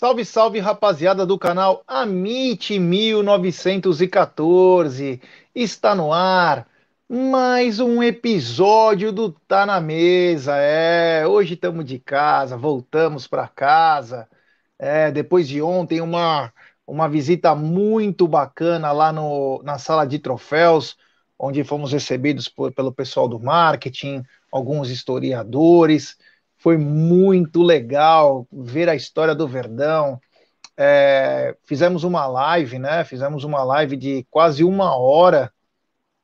Salve, salve, rapaziada do canal Amite 1914. Está no ar mais um episódio do Tá na Mesa. É, hoje estamos de casa, voltamos para casa. É, depois de ontem uma uma visita muito bacana lá no, na sala de troféus, onde fomos recebidos por, pelo pessoal do marketing, alguns historiadores. Foi muito legal ver a história do Verdão. É, fizemos uma live, né? Fizemos uma live de quase uma hora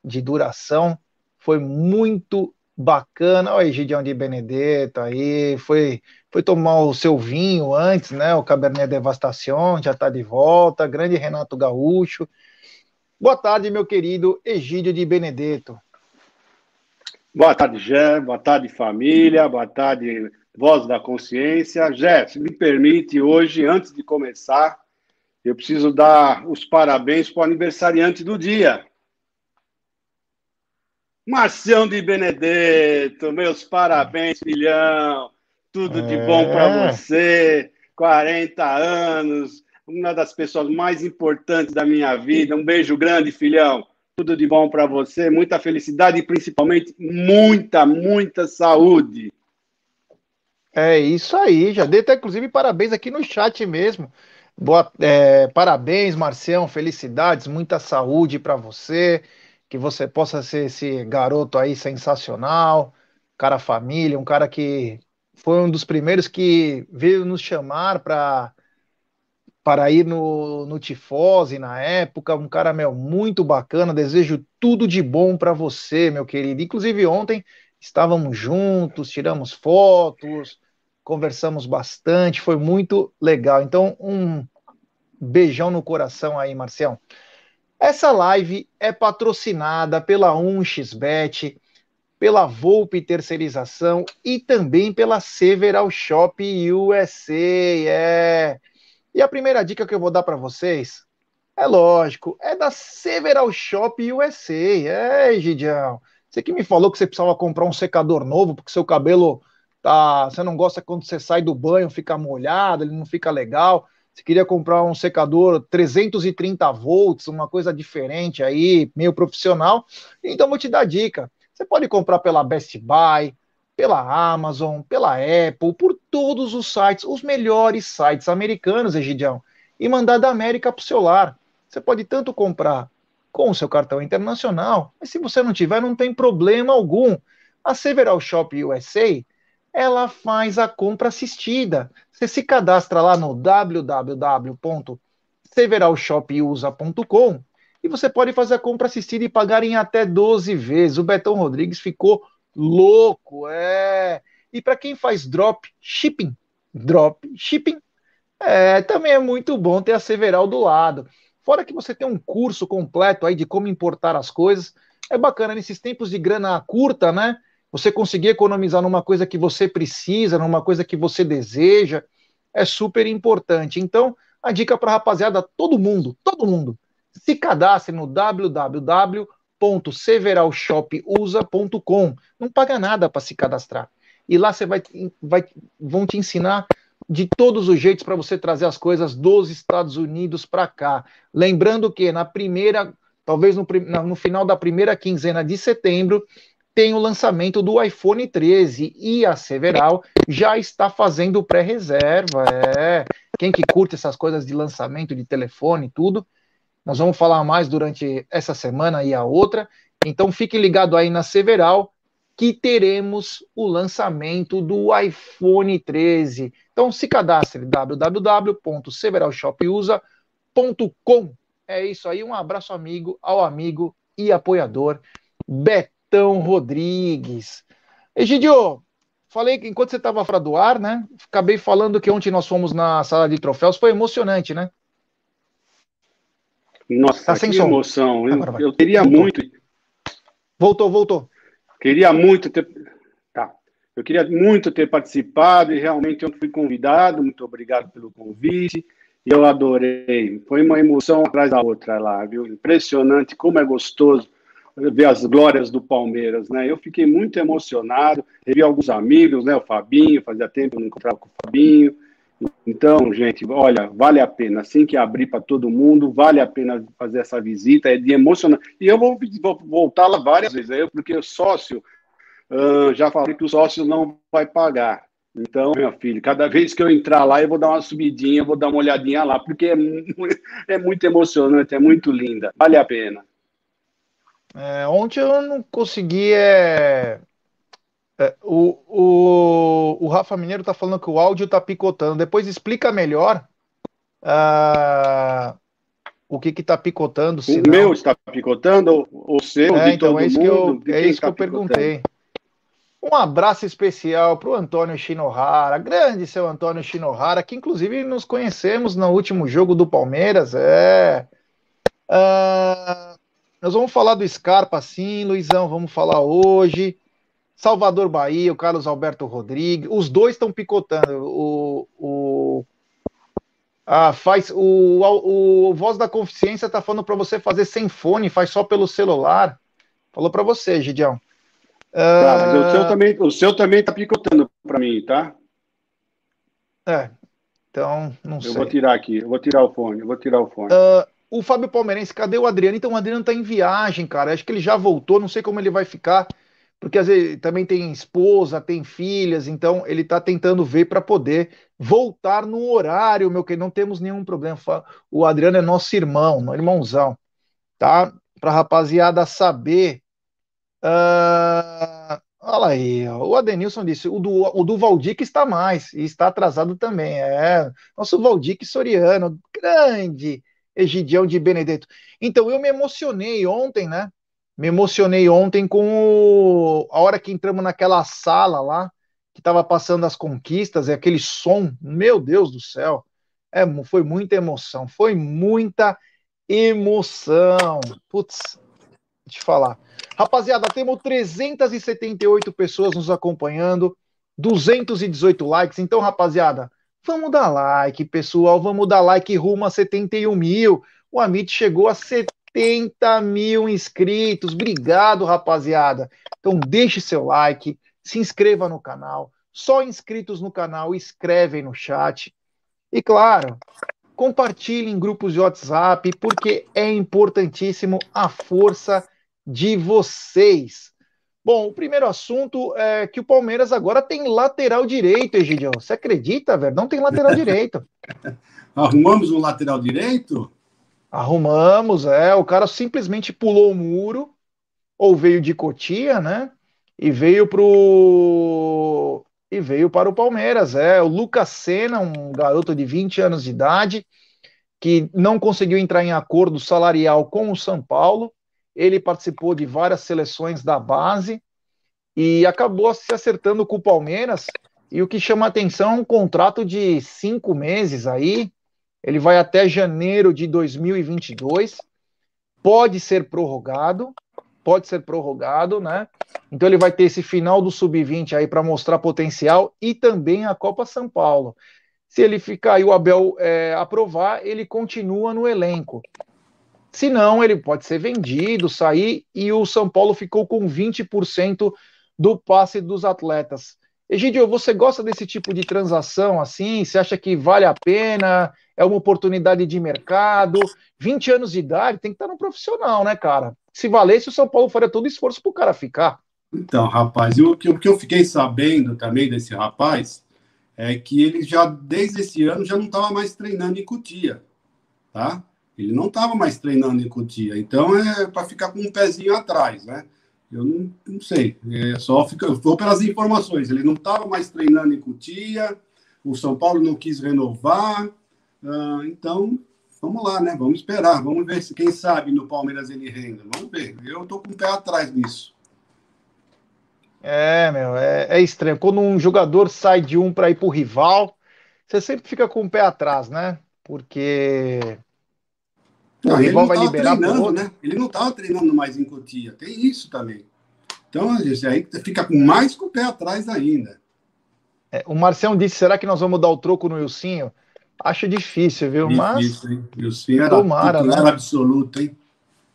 de duração. Foi muito bacana. Olha aí, Gideão de Benedetto aí. Foi, foi tomar o seu vinho antes, né? O Cabernet Devastação já está de volta. Grande Renato Gaúcho. Boa tarde, meu querido Egídio de Benedetto. Boa tarde, Jé. Boa tarde, família. Boa tarde, Voz da Consciência. Jé, se me permite, hoje, antes de começar, eu preciso dar os parabéns para o aniversariante do dia. Marcião de Benedetto, meus parabéns, filhão. Tudo de bom para é. você. 40 anos, uma das pessoas mais importantes da minha vida. Um beijo grande, filhão. Tudo de bom para você, muita felicidade e principalmente muita, muita saúde. É isso aí, já dei até inclusive parabéns aqui no chat mesmo. Boa, é, parabéns, Marcião, felicidades, muita saúde para você, que você possa ser esse garoto aí sensacional, cara família, um cara que foi um dos primeiros que veio nos chamar para para ir no, no Tifose na época, um cara meu, muito bacana, desejo tudo de bom para você, meu querido. Inclusive ontem estávamos juntos, tiramos fotos, conversamos bastante, foi muito legal. Então, um beijão no coração aí, Marcião. Essa live é patrocinada pela 1xBet, pela Volpe Terceirização e também pela Several Shop USA. É e a primeira dica que eu vou dar para vocês, é lógico, é da Several Shop USA. É, Gidião. Você que me falou que você precisava comprar um secador novo, porque seu cabelo tá. Você não gosta quando você sai do banho, fica molhado, ele não fica legal. Você queria comprar um secador 330 volts, uma coisa diferente aí, meio profissional. Então vou te dar dica. Você pode comprar pela Best Buy, pela Amazon, pela Apple, por todos os sites, os melhores sites americanos, Egidião, e mandar da América para o seu lar. Você pode tanto comprar com o seu cartão internacional, mas se você não tiver, não tem problema algum. A Several Shop USA, ela faz a compra assistida. Você se cadastra lá no www.severalshopusa.com e você pode fazer a compra assistida e pagar em até 12 vezes. O Betão Rodrigues ficou louco, é. E para quem faz drop shipping, drop shipping, é, também é muito bom ter a Several do lado. Fora que você tem um curso completo aí de como importar as coisas, é bacana nesses tempos de grana curta, né? Você conseguir economizar numa coisa que você precisa, numa coisa que você deseja, é super importante. Então, a dica para rapaziada, todo mundo, todo mundo, se cadastre no www.severalshopusa.com. Não paga nada para se cadastrar. E lá você vai, vai vão te ensinar de todos os jeitos para você trazer as coisas dos Estados Unidos para cá. Lembrando que na primeira, talvez no, no final da primeira quinzena de setembro, tem o lançamento do iPhone 13 e a Several já está fazendo pré-reserva. É. Quem que curte essas coisas de lançamento de telefone e tudo, nós vamos falar mais durante essa semana e a outra. Então fique ligado aí na Several que teremos o lançamento do iPhone 13. Então se cadastre www.severalshopusa.com. É isso aí, um abraço amigo ao amigo e apoiador. Betão Rodrigues. Egidio, falei que enquanto você estava fora do ar, né? Acabei falando que ontem nós fomos na sala de troféus, foi emocionante, né? Nossa, tá sem que som. emoção. Eu, eu queria voltou. muito. Voltou, voltou. Queria muito ter. Tá. Eu queria muito ter participado e realmente eu fui convidado. Muito obrigado pelo convite. Eu adorei. Foi uma emoção atrás da outra lá, viu? Impressionante como é gostoso ver as glórias do Palmeiras, né? Eu fiquei muito emocionado, revi alguns amigos, né? O Fabinho, fazia tempo que eu não encontrava com o Fabinho. Então, gente, olha, vale a pena. Assim que abrir para todo mundo, vale a pena fazer essa visita, é de emocionante. E eu vou, vou voltar lá várias vezes, aí, porque o sócio, uh, já falei que o sócio não vai pagar. Então, meu filho, cada vez que eu entrar lá, eu vou dar uma subidinha, vou dar uma olhadinha lá, porque é, é muito emocionante, é muito linda, vale a pena. É, ontem eu não consegui. É, é, o, o, o Rafa Mineiro tá falando que o áudio tá picotando. Depois explica melhor uh, o que que tá picotando. O meu está picotando? O seu? É, então é isso mundo, que eu, é isso tá que eu perguntei. Um abraço especial para o Antônio Shinohara, grande seu Antônio Shinohara, que inclusive nos conhecemos no último jogo do Palmeiras. É. Uh, nós vamos falar do Scarpa, sim, Luizão, vamos falar hoje. Salvador Bahia, o Carlos Alberto Rodrigues, os dois estão picotando. O, o, ah, faz, o, o, o Voz da Consciência está falando para você fazer sem fone, faz só pelo celular. Falou para você, Gidião. Tá, mas o seu ah, também, o seu também tá picotando para mim, tá? É. Então, não eu sei. Eu vou tirar aqui, eu vou tirar o fone, eu vou tirar o fone. Uh, o Fábio Palmeirense, cadê o Adriano? Então o Adriano tá em viagem, cara. Acho que ele já voltou, não sei como ele vai ficar, porque às vezes também tem esposa, tem filhas, então ele tá tentando ver para poder voltar no horário, meu que não temos nenhum problema. O Adriano é nosso irmão, irmãozão, tá? Pra rapaziada saber. Uh... Olha aí, o Adenilson disse, o do, o do Valdir está mais, e está atrasado também, é, nosso Valdir Soriano, grande, Egidião de Benedetto. Então, eu me emocionei ontem, né? Me emocionei ontem com o... a hora que entramos naquela sala lá, que estava passando as conquistas, e aquele som, meu Deus do céu. É, foi muita emoção, foi muita emoção. Putz, te falar. Rapaziada, temos 378 pessoas nos acompanhando, 218 likes. Então, rapaziada, Vamos dar like, pessoal. Vamos dar like rumo a 71 mil. O Amit chegou a 70 mil inscritos. Obrigado, rapaziada. Então, deixe seu like, se inscreva no canal. Só inscritos no canal escrevem no chat. E, claro, compartilhe em grupos de WhatsApp, porque é importantíssimo a força de vocês. Bom, o primeiro assunto é que o Palmeiras agora tem lateral direito, Egidio. Você acredita, velho? Não tem lateral direito. Arrumamos um lateral direito? Arrumamos, é. O cara simplesmente pulou o muro, ou veio de Cotia, né? E veio pro. E veio para o Palmeiras, é. O Lucas Senna, um garoto de 20 anos de idade, que não conseguiu entrar em acordo salarial com o São Paulo ele participou de várias seleções da base e acabou se acertando com o Palmeiras. E o que chama atenção é um contrato de cinco meses aí. Ele vai até janeiro de 2022. Pode ser prorrogado, pode ser prorrogado, né? Então ele vai ter esse final do sub-20 aí para mostrar potencial e também a Copa São Paulo. Se ele ficar e o Abel é, aprovar, ele continua no elenco. Se não, ele pode ser vendido, sair, e o São Paulo ficou com 20% do passe dos atletas. Egidio, você gosta desse tipo de transação assim? Você acha que vale a pena? É uma oportunidade de mercado? 20 anos de idade tem que estar no profissional, né, cara? Se valesse, o São Paulo faria todo esforço para o cara ficar. Então, rapaz, o o que eu fiquei sabendo também desse rapaz é que ele já, desde esse ano, já não estava mais treinando em Cutia, tá? Ele não estava mais treinando em Cutia, então é para ficar com um pezinho atrás, né? Eu não, não sei, é só fica, vou pelas informações. Ele não estava mais treinando em Cutia, o São Paulo não quis renovar, uh, então vamos lá, né? Vamos esperar, vamos ver se quem sabe no Palmeiras ele renda. Vamos ver. Eu estou com o pé atrás nisso. É, meu, é, é estranho. Quando um jogador sai de um para ir para o rival, você sempre fica com o pé atrás, né? Porque não, o rival vai liberar treinando, né? Ele não estava treinando mais em Cotia. Tem isso também. Então, gente, aí fica com mais com o pé atrás ainda. É, o Marcião disse: será que nós vamos dar o troco no Wilsinho? Acho difícil, viu? Difícil, Mas. Era tomara, né? absoluto, hein?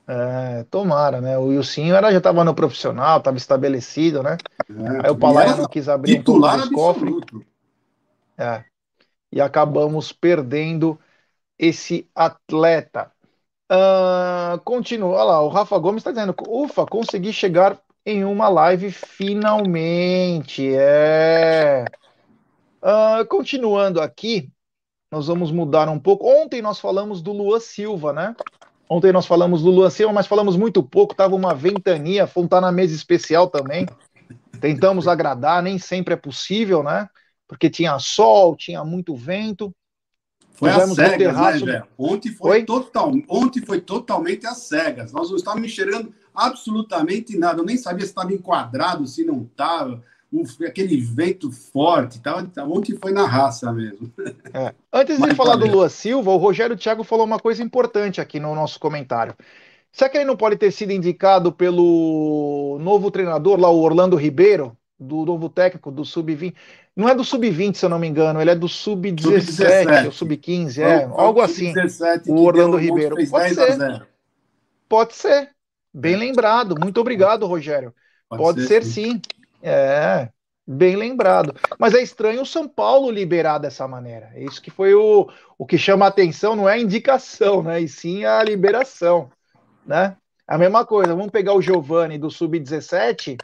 É, tomara, né? O Wilsinho era, já estava no profissional, estava estabelecido, né? É, Aí o Palácio não quis abrir um pouco os cofres. É. E acabamos perdendo esse atleta. Uh, continua, lá, o Rafa Gomes está dizendo, ufa, consegui chegar em uma live finalmente, é... Uh, continuando aqui, nós vamos mudar um pouco. Ontem nós falamos do Luan Silva, né? Ontem nós falamos do Luan Silva, mas falamos muito pouco, tava uma ventania, tá na mesa especial também. Tentamos agradar, nem sempre é possível, né? Porque tinha sol, tinha muito vento. Foi às cegas, né, velho? Ontem foi, total, ontem foi totalmente às cegas. Nós não estávamos enxergando absolutamente nada. Eu nem sabia se estava enquadrado, se não estava. aquele vento forte. Tava, ontem foi na raça mesmo. É. Antes de falar do Lua Silva, o Rogério Thiago falou uma coisa importante aqui no nosso comentário. Será que ele não pode ter sido indicado pelo novo treinador lá, o Orlando Ribeiro, do novo técnico do Sub-20? Não é do sub-20, se eu não me engano, ele é do sub-17 ou sub-15, é, algo assim. O Orlando Ribeiro. Pode ser. Pode ser. Bem lembrado. Muito obrigado, Rogério. Pode, Pode ser, ser sim. sim. É, bem lembrado. Mas é estranho o São Paulo liberar dessa maneira. É isso que foi o, o que chama a atenção, não é a indicação, né? E sim a liberação, né? A mesma coisa, vamos pegar o Giovani do Sub-17.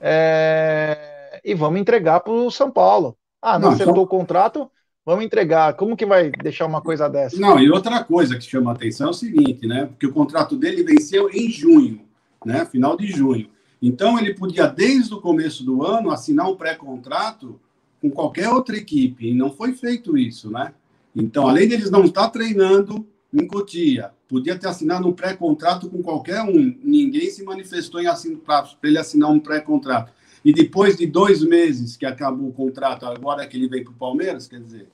É e vamos entregar para o São Paulo. Ah, não, não acertou só... o contrato, vamos entregar. Como que vai deixar uma coisa dessa? Não, e outra coisa que chama a atenção é o seguinte, né? Porque o contrato dele venceu em junho, né? Final de junho. Então ele podia, desde o começo do ano, assinar um pré-contrato com qualquer outra equipe, e não foi feito isso, né? Então, além deles não estar treinando em Cotia, podia ter assinado um pré-contrato com qualquer um. Ninguém se manifestou em para ele assinar um pré-contrato. E depois de dois meses que acabou o contrato, agora que ele vem para o Palmeiras, quer dizer.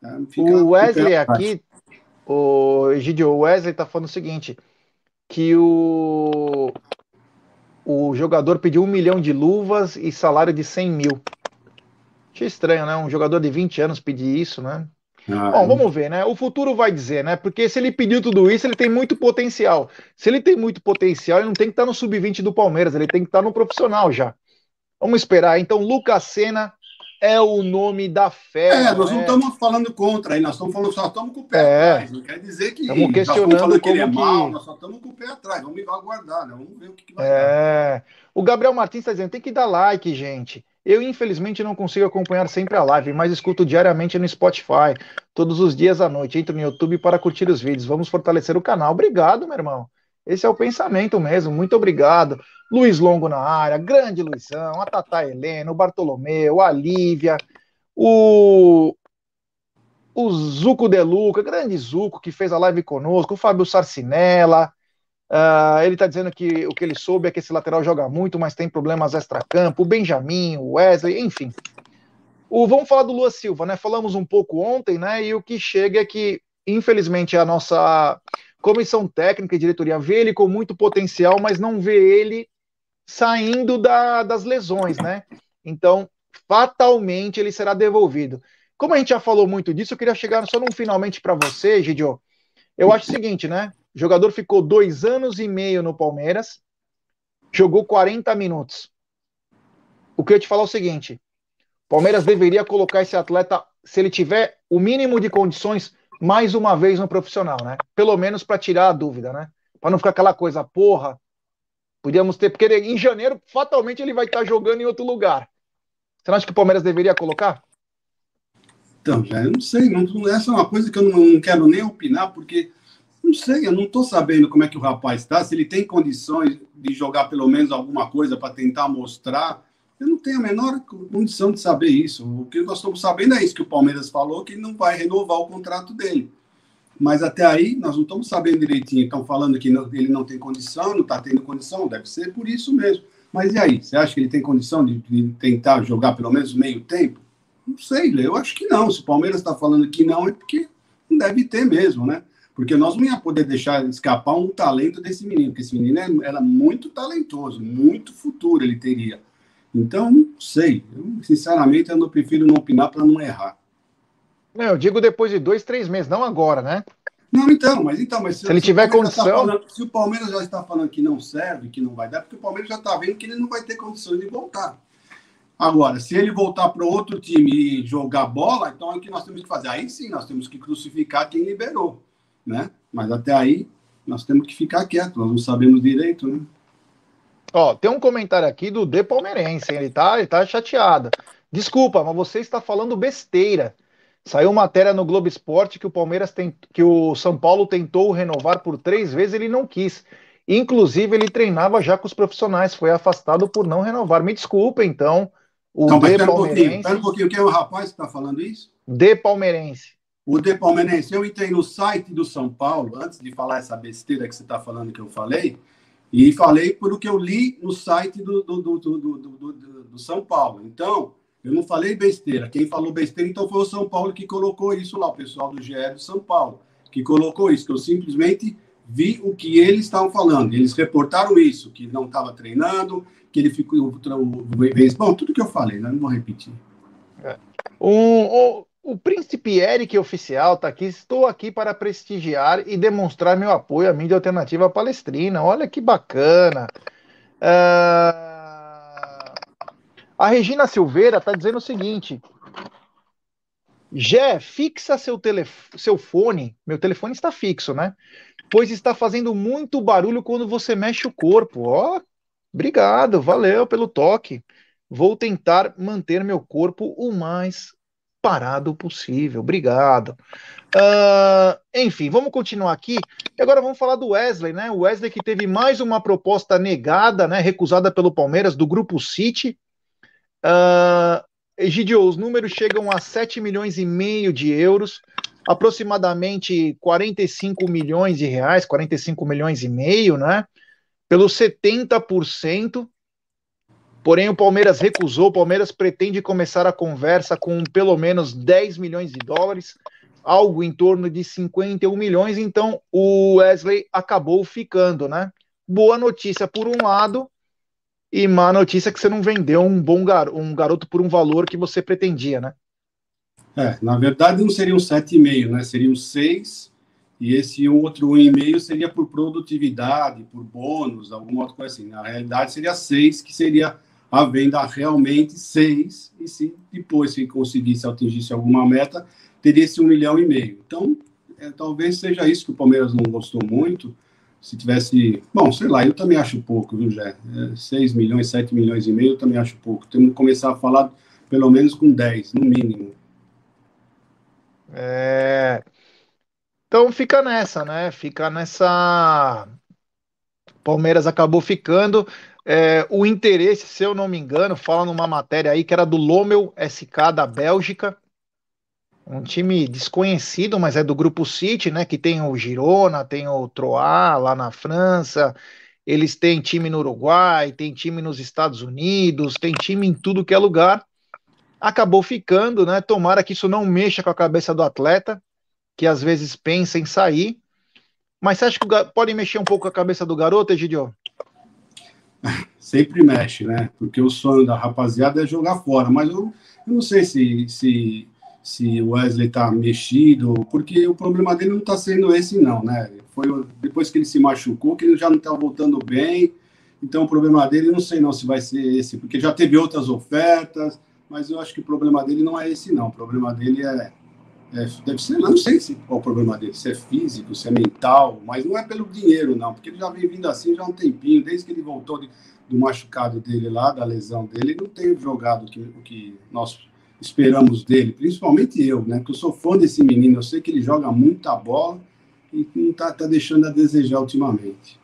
Né, o Wesley aqui, o Egidio, o Wesley está falando o seguinte: que o, o jogador pediu um milhão de luvas e salário de 100 mil. Achei estranho, né? Um jogador de 20 anos pedir isso, né? Ah, Bom, vamos ver, né? O futuro vai dizer, né? Porque se ele pediu tudo isso, ele tem muito potencial. Se ele tem muito potencial, ele não tem que estar no sub-20 do Palmeiras, ele tem que estar no profissional já. Vamos esperar. Então, Lucas Senna é o nome da fé. É, nós não estamos falando contra aí, nós estamos falando, só estamos com o pé é. atrás. Não quer dizer que estamos questionando que ele é mal, nós só estamos com o pé atrás. Vamos aguardar, né? Vamos ver o que, que vai é. Dar. O Gabriel Martins está dizendo, tem que dar like, gente. Eu, infelizmente, não consigo acompanhar sempre a live, mas escuto diariamente no Spotify, todos os dias à noite. Entro no YouTube para curtir os vídeos. Vamos fortalecer o canal. Obrigado, meu irmão. Esse é o pensamento mesmo. Muito obrigado. Luiz Longo na área, grande Luizão, a Tata Helena, o Bartolomeu, a Lívia, o, o Zuco De Luca, grande Zuco, que fez a live conosco, o Fábio Sarcinella, Uh, ele está dizendo que o que ele soube é que esse lateral joga muito, mas tem problemas extra-campo. O Benjamin, o Wesley, enfim. O, vamos falar do Lua Silva, né? Falamos um pouco ontem, né? E o que chega é que, infelizmente, a nossa comissão técnica e diretoria vê ele com muito potencial, mas não vê ele saindo da, das lesões, né? Então, fatalmente ele será devolvido. Como a gente já falou muito disso, eu queria chegar só num finalmente para você, Gidio. Eu acho o seguinte, né? O jogador ficou dois anos e meio no Palmeiras, jogou 40 minutos. O que eu te falar é o seguinte: Palmeiras deveria colocar esse atleta, se ele tiver o mínimo de condições, mais uma vez no profissional, né? Pelo menos para tirar a dúvida, né? Para não ficar aquela coisa, porra, podíamos ter, porque em janeiro fatalmente ele vai estar jogando em outro lugar. Você não acha que o Palmeiras deveria colocar? Então, já eu não sei, não, essa é uma coisa que eu não, não quero nem opinar, porque não sei, eu não estou sabendo como é que o rapaz está, se ele tem condições de jogar pelo menos alguma coisa para tentar mostrar. Eu não tenho a menor condição de saber isso. O que nós estamos sabendo é isso que o Palmeiras falou, que não vai renovar o contrato dele. Mas até aí nós não estamos sabendo direitinho. Estão falando que não, ele não tem condição, não está tendo condição, deve ser por isso mesmo. Mas e aí? Você acha que ele tem condição de, de tentar jogar pelo menos meio tempo? Não sei, eu acho que não. Se o Palmeiras está falando que não, é porque não deve ter mesmo, né? Porque nós não ia poder deixar escapar um talento desse menino, porque esse menino é, era muito talentoso, muito futuro ele teria. Então, não sei. Eu, sinceramente, eu não prefiro não opinar para não errar. Não, eu digo depois de dois, três meses, não agora, né? Não, então, mas então, mas se, se ele tiver tá condição. Tá falando, se o Palmeiras já está falando que não serve, que não vai dar, porque o Palmeiras já está vendo que ele não vai ter condições de voltar. Agora, se ele voltar para outro time e jogar bola, então é o que nós temos que fazer. Aí sim, nós temos que crucificar quem liberou né? Mas até aí nós temos que ficar quietos, nós não sabemos direito, né? Ó, tem um comentário aqui do De Palmeirense, ele tá, ele tá chateado. Desculpa, mas você está falando besteira. Saiu matéria no Globo Esporte que o Palmeiras tem, que o São Paulo tentou renovar por três vezes, ele não quis. Inclusive, ele treinava já com os profissionais, foi afastado por não renovar. Me desculpa, então. O não, De Palmeirense. Um pouquinho, um pouquinho, quem é o rapaz que está falando isso? De Palmeirense. O De Palmeirense, eu entrei no site do São Paulo, antes de falar essa besteira que você está falando que eu falei, e falei por o que eu li no site do, do, do, do, do São Paulo. Então, eu não falei besteira. Quem falou besteira, então, foi o São Paulo que colocou isso lá, o pessoal do GE do São Paulo, que colocou isso, que eu simplesmente vi o que eles estavam falando. Eles reportaram isso, que não estava treinando, que ele ficou. Bom, tudo que eu falei, né? não vou repetir. É. Um, o príncipe Eric oficial está aqui. Estou aqui para prestigiar e demonstrar meu apoio à mídia alternativa palestrina. Olha que bacana. Uh... A Regina Silveira está dizendo o seguinte: Jé, fixa seu, telef... seu fone. Meu telefone está fixo, né? Pois está fazendo muito barulho quando você mexe o corpo. Ó, oh, obrigado, valeu pelo toque. Vou tentar manter meu corpo o mais parado possível. Obrigado. Uh, enfim, vamos continuar aqui. E agora vamos falar do Wesley, né? O Wesley que teve mais uma proposta negada, né? Recusada pelo Palmeiras, do Grupo City. Uh, Egidio, os números chegam a 7 milhões e meio de euros, aproximadamente 45 milhões de reais, 45 milhões e meio, né? Pelo 70%. Porém, o Palmeiras recusou. O Palmeiras pretende começar a conversa com pelo menos 10 milhões de dólares, algo em torno de 51 milhões. Então, o Wesley acabou ficando, né? Boa notícia por um lado, e má notícia que você não vendeu um bom gar um garoto por um valor que você pretendia, né? É, na verdade não seria um 7,5, né? Seria um 6, e esse outro 1,5 seria por produtividade, por bônus, alguma outra coisa assim. Na realidade seria 6, que seria a venda realmente seis, e se depois, se conseguisse atingisse alguma meta, teria esse um milhão e meio. Então, é, talvez seja isso que o Palmeiras não gostou muito. Se tivesse. Bom, sei lá, eu também acho pouco, viu, Jé? É, 6 milhões, 7 milhões e meio, eu também acho pouco. Temos que começar a falar pelo menos com 10, no mínimo. É... Então fica nessa, né? Fica nessa. Palmeiras acabou ficando. É, o interesse, se eu não me engano, fala numa matéria aí que era do Lommel SK da Bélgica. Um time desconhecido, mas é do grupo City, né? Que tem o Girona, tem o Troyes lá na França, eles têm time no Uruguai, tem time nos Estados Unidos, tem time em tudo que é lugar. Acabou ficando, né? Tomara que isso não mexa com a cabeça do atleta, que às vezes pensa em sair. Mas você acha que pode mexer um pouco a cabeça do garoto, Egidio? Sempre mexe, né? Porque o sonho da rapaziada é jogar fora. Mas eu, eu não sei se, se se o Wesley está mexido, porque o problema dele não está sendo esse, não, né? Foi depois que ele se machucou, que ele já não está voltando bem. Então, o problema dele, não sei não se vai ser esse, porque já teve outras ofertas, mas eu acho que o problema dele não é esse, não. O problema dele é. é deve ser, não sei se, qual é o problema dele, se é físico, se é mental, mas não é pelo dinheiro, não, porque ele já vem vindo assim já há um tempinho, desde que ele voltou de, do machucado dele lá, da lesão dele, ele não tem jogado o que, o que nós esperamos dele, principalmente eu, né? Porque eu sou fã desse menino, eu sei que ele joga muita bola e não está tá deixando a desejar ultimamente.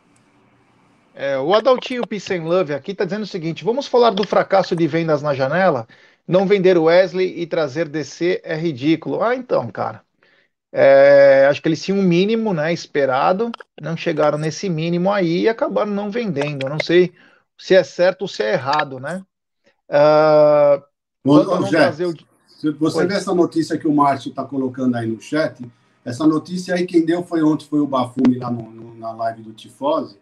É, o Adaltinho Peace Love aqui está dizendo o seguinte: vamos falar do fracasso de vendas na janela? Não vender o Wesley e trazer DC é ridículo. Ah, então, cara. É, acho que eles tinham um mínimo né, esperado, não chegaram nesse mínimo aí e acabaram não vendendo. Eu não sei se é certo ou se é errado, né? Uh, Ô, ô, Jé, o... Se você Oi. vê essa notícia que o Márcio está colocando aí no chat, essa notícia aí quem deu foi ontem, foi o Bafume lá no, no, na live do Tifose,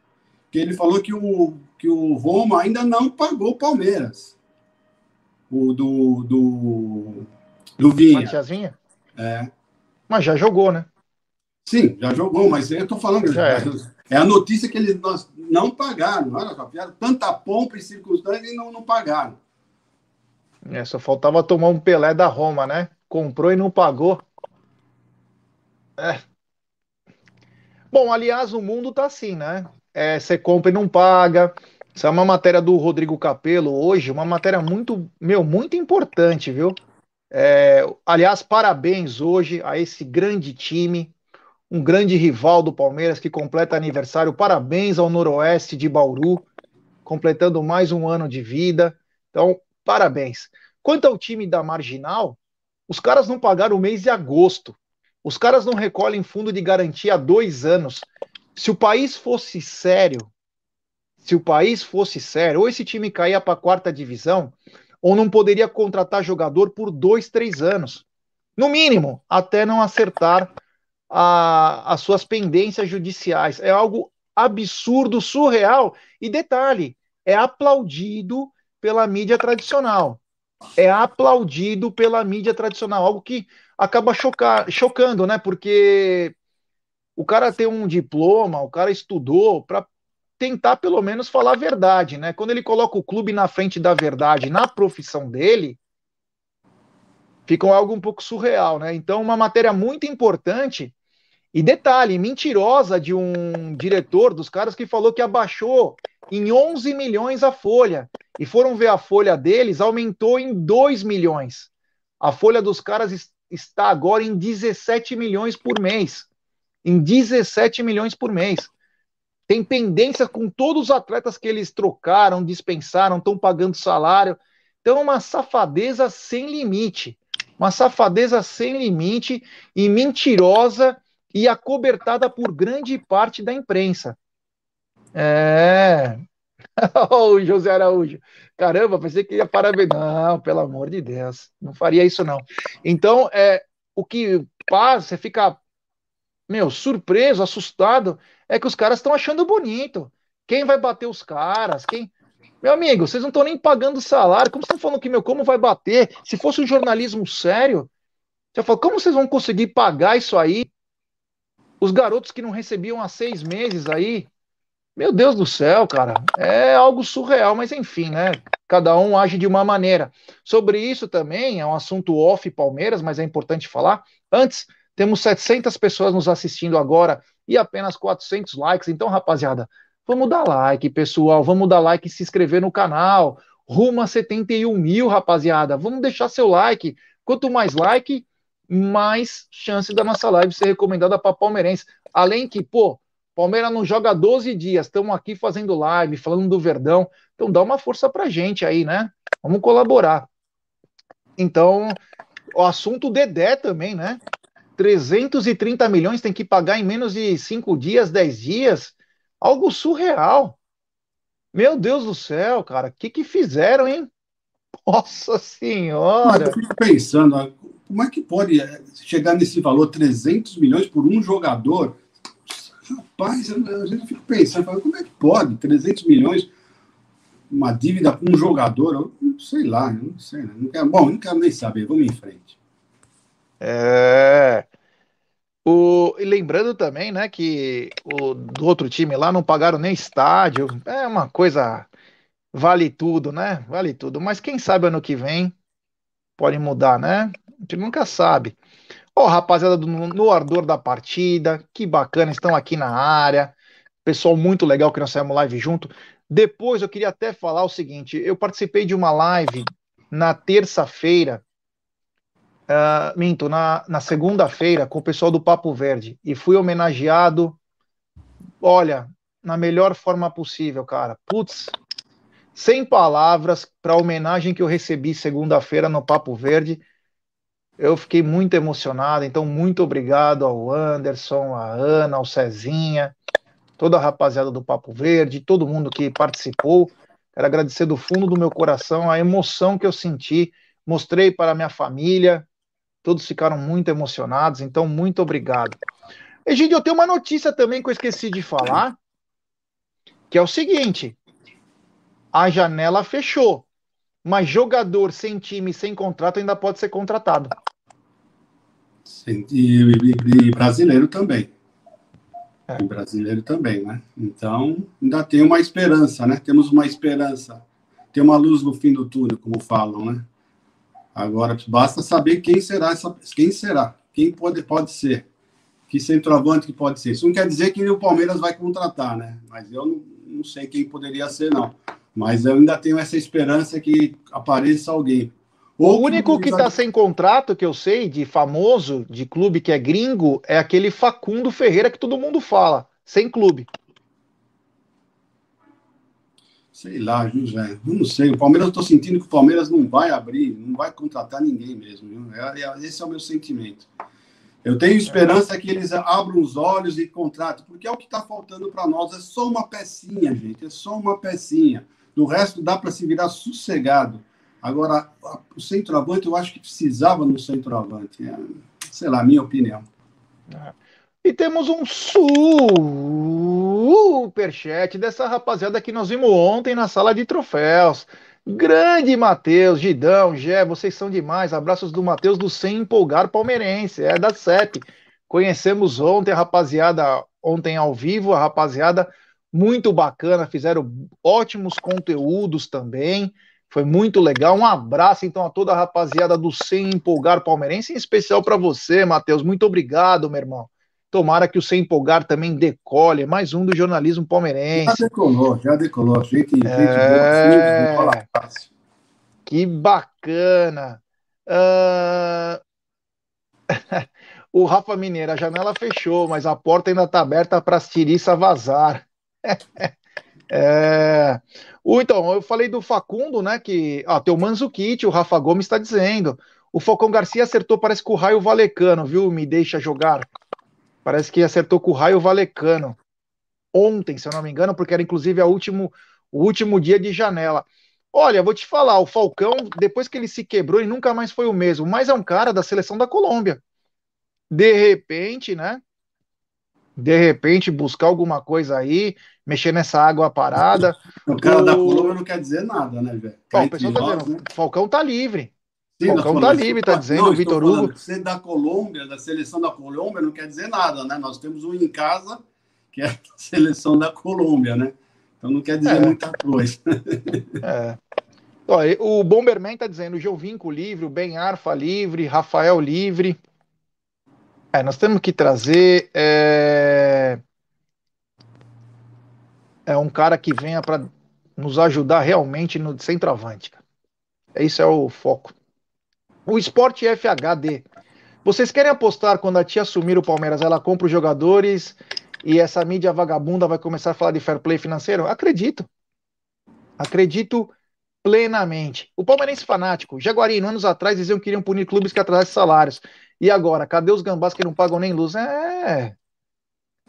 que ele falou que o, que o Roma ainda não pagou o Palmeiras. O do, do, do Vinha. Matias Vinha? É. Mas já jogou, né? Sim, já jogou, mas eu estou falando. Já é. é. a notícia que eles não pagaram. Olha só, tanta pompa e circunstância e não, não pagaram. É, só faltava tomar um Pelé da Roma, né? Comprou e não pagou. É. Bom, aliás, o mundo tá assim, né? É, você compra e não paga. Isso é uma matéria do Rodrigo Capello hoje, uma matéria muito, meu, muito importante, viu? É, aliás, parabéns hoje a esse grande time, um grande rival do Palmeiras que completa aniversário. Parabéns ao Noroeste de Bauru, completando mais um ano de vida. Então, Parabéns. Quanto ao time da Marginal, os caras não pagaram o mês de agosto. Os caras não recolhem fundo de garantia há dois anos. Se o país fosse sério, se o país fosse sério, ou esse time caía para a quarta divisão, ou não poderia contratar jogador por dois, três anos. No mínimo, até não acertar a, as suas pendências judiciais. É algo absurdo, surreal. E detalhe, é aplaudido pela mídia tradicional. É aplaudido pela mídia tradicional, algo que acaba chocar, chocando, né? Porque o cara tem um diploma, o cara estudou para tentar pelo menos falar a verdade, né? Quando ele coloca o clube na frente da verdade na profissão dele, fica algo um pouco surreal, né? Então, uma matéria muito importante e detalhe, mentirosa de um diretor dos caras que falou que abaixou em 11 milhões a folha. E foram ver a folha deles, aumentou em 2 milhões. A folha dos caras está agora em 17 milhões por mês. Em 17 milhões por mês. Tem pendência com todos os atletas que eles trocaram, dispensaram, estão pagando salário. Então, uma safadeza sem limite. Uma safadeza sem limite e mentirosa e acobertada por grande parte da imprensa. É. o José Araújo. Caramba, pensei que ia parabéns. Não, pelo amor de Deus, não faria isso não. Então, é, o que passa, você fica, meu, surpreso, assustado, é que os caras estão achando bonito. Quem vai bater os caras? Quem. Meu amigo, vocês não estão nem pagando salário. Como vocês estão falando que, meu, como vai bater? Se fosse um jornalismo sério, você fala, como vocês vão conseguir pagar isso aí? Os garotos que não recebiam há seis meses aí, meu Deus do céu, cara, é algo surreal, mas enfim, né? Cada um age de uma maneira. Sobre isso também, é um assunto off Palmeiras, mas é importante falar. Antes, temos 700 pessoas nos assistindo agora e apenas 400 likes. Então, rapaziada, vamos dar like, pessoal. Vamos dar like e se inscrever no canal. Rumo a 71 mil, rapaziada. Vamos deixar seu like. Quanto mais like, mais chance da nossa live ser recomendada para palmeirense. Além que, pô, Palmeiras não joga 12 dias, estamos aqui fazendo live, falando do Verdão. Então dá uma força pra gente aí, né? Vamos colaborar. Então, o assunto Dedé também, né? 330 milhões tem que pagar em menos de 5 dias, 10 dias. Algo surreal. Meu Deus do céu, cara, o que, que fizeram, hein? Nossa Senhora! eu fico pensando, como é que pode eh, chegar nesse valor, 300 milhões por um jogador? Rapaz, a gente fica pensando, como é que pode? 300 milhões, uma dívida com um jogador? Eu sei lá, não sei. Não quero, bom, não quero nem saber, vamos em frente. É. O, e lembrando também, né, que o do outro time lá não pagaram nem estádio. É uma coisa. Vale tudo, né? Vale tudo. Mas quem sabe ano que vem pode mudar, né? A gente nunca sabe. Ó, oh, rapaziada do, no ardor da partida, que bacana, estão aqui na área. Pessoal muito legal que nós saímos live junto. Depois eu queria até falar o seguinte: eu participei de uma live na terça-feira uh, minto, na, na segunda-feira com o pessoal do Papo Verde e fui homenageado, olha, na melhor forma possível, cara. Putz, sem palavras para a homenagem que eu recebi segunda-feira no Papo Verde. Eu fiquei muito emocionado, então muito obrigado ao Anderson, à Ana, ao Cezinha, toda a rapaziada do Papo Verde, todo mundo que participou. Quero agradecer do fundo do meu coração a emoção que eu senti. Mostrei para minha família, Todos ficaram muito emocionados, então muito obrigado. Egidio, eu tenho uma notícia também que eu esqueci de falar, que é o seguinte: a janela fechou, mas jogador sem time, sem contrato ainda pode ser contratado. Sim, e, e, e, brasileiro também. É. E brasileiro também, né? Então, ainda tem uma esperança, né? Temos uma esperança. Tem uma luz no fim do túnel, como falam, né? Agora basta saber quem será essa, quem será, quem pode, pode ser, que centroavante que pode ser. Isso não quer dizer que o Palmeiras vai contratar, né? Mas eu não, não sei quem poderia ser, não. Mas eu ainda tenho essa esperança que apareça alguém. Ou o único que está sem contrato, que eu sei, de famoso, de clube que é gringo, é aquele Facundo Ferreira que todo mundo fala, sem clube. Sei lá, José. Não sei. O Palmeiras, eu estou sentindo que o Palmeiras não vai abrir, não vai contratar ninguém mesmo. É, é, esse é o meu sentimento. Eu tenho esperança que eles abram os olhos e contratem, porque é o que está faltando para nós. É só uma pecinha, gente. É só uma pecinha. Do resto dá para se virar sossegado. Agora, o centroavante, eu acho que precisava no centroavante. É, sei lá, minha opinião. É. E temos um superchat dessa rapaziada que nós vimos ontem na sala de troféus. Grande Matheus, Gidão, Gé, vocês são demais. Abraços do Matheus do Sem Empolgar Palmeirense, é da CEP. Conhecemos ontem a rapaziada, ontem ao vivo, a rapaziada muito bacana, fizeram ótimos conteúdos também. Foi muito legal. Um abraço então a toda a rapaziada do Sem Empolgar Palmeirense, em especial para você, Matheus. Muito obrigado, meu irmão. Tomara que o Sem Empolgar também decole. Mais um do jornalismo palmeirense. Já decolou, já decolou. Gente, gente é... boa, fácil. Que bacana. Uh... o Rafa Mineira, a janela fechou, mas a porta ainda está aberta para as tiriças vazar. é... Então, eu falei do Facundo, né? Que ah, tem o Manzukic, o Rafa Gomes está dizendo. O Falcão Garcia acertou, parece que o raio valecano, viu? Me deixa jogar. Parece que acertou com o Raio Valecano ontem, se eu não me engano, porque era inclusive a último, o último dia de janela. Olha, vou te falar, o Falcão, depois que ele se quebrou, ele nunca mais foi o mesmo, mas é um cara da seleção da Colômbia. De repente, né? De repente, buscar alguma coisa aí, mexer nessa água parada. O cara o... da Colômbia não quer dizer nada, né, velho? tá né? Falcão tá livre. Sim, Falcão tá livre, tá dizendo o Vitor Hugo. Ser da Colômbia, da seleção da Colômbia, não quer dizer nada, né? Nós temos um em casa, que é a seleção da Colômbia, né? Então não quer dizer é. muita coisa. É. Olha, o Bomberman tá dizendo Jovinco livre, o Ben Arfa livre, Rafael livre. É, nós temos que trazer é... é um cara que venha para nos ajudar realmente no centroavante. Esse é o foco. O Esporte FHD. Vocês querem apostar quando a tia assumir o Palmeiras, ela compra os jogadores e essa mídia vagabunda vai começar a falar de fair play financeiro? Acredito. Acredito plenamente. O palmeirense fanático, Jaguarino, anos atrás diziam que queriam punir clubes que atrasassem salários. E agora, cadê os gambás que não pagam nem luz? É,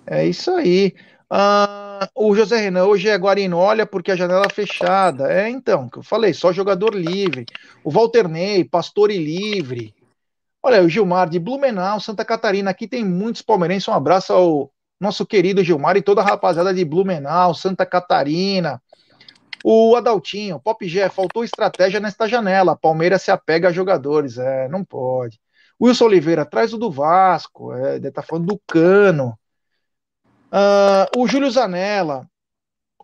é isso aí. Ah, o José Renan, hoje é Guarino, olha porque a janela é fechada. É, então, que eu falei, só jogador livre. O Walter Ney, pastor e livre. Olha, o Gilmar de Blumenau, Santa Catarina, aqui tem muitos palmeirenses. Um abraço ao nosso querido Gilmar e toda a rapaziada de Blumenau, Santa Catarina. O Adaltinho, Pop G, faltou estratégia nesta janela. Palmeiras se apega a jogadores. É, não pode. Wilson Oliveira, traz o do Vasco. É, ele tá falando do Cano. Uh, o Júlio Zanella.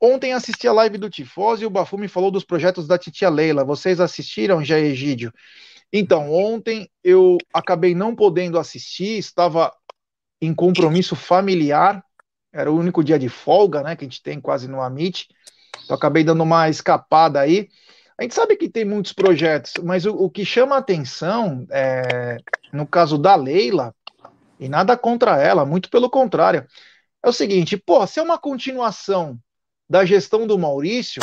Ontem assisti a live do Tifose e o Bafu me falou dos projetos da titia Leila. Vocês assistiram, já, Egídio? Então, ontem eu acabei não podendo assistir, estava em compromisso familiar. Era o único dia de folga, né, que a gente tem quase no Amit. Então, acabei dando uma escapada aí. A gente sabe que tem muitos projetos, mas o, o que chama a atenção, é, no caso da Leila, e nada contra ela, muito pelo contrário, é o seguinte, pô, se é uma continuação da gestão do Maurício,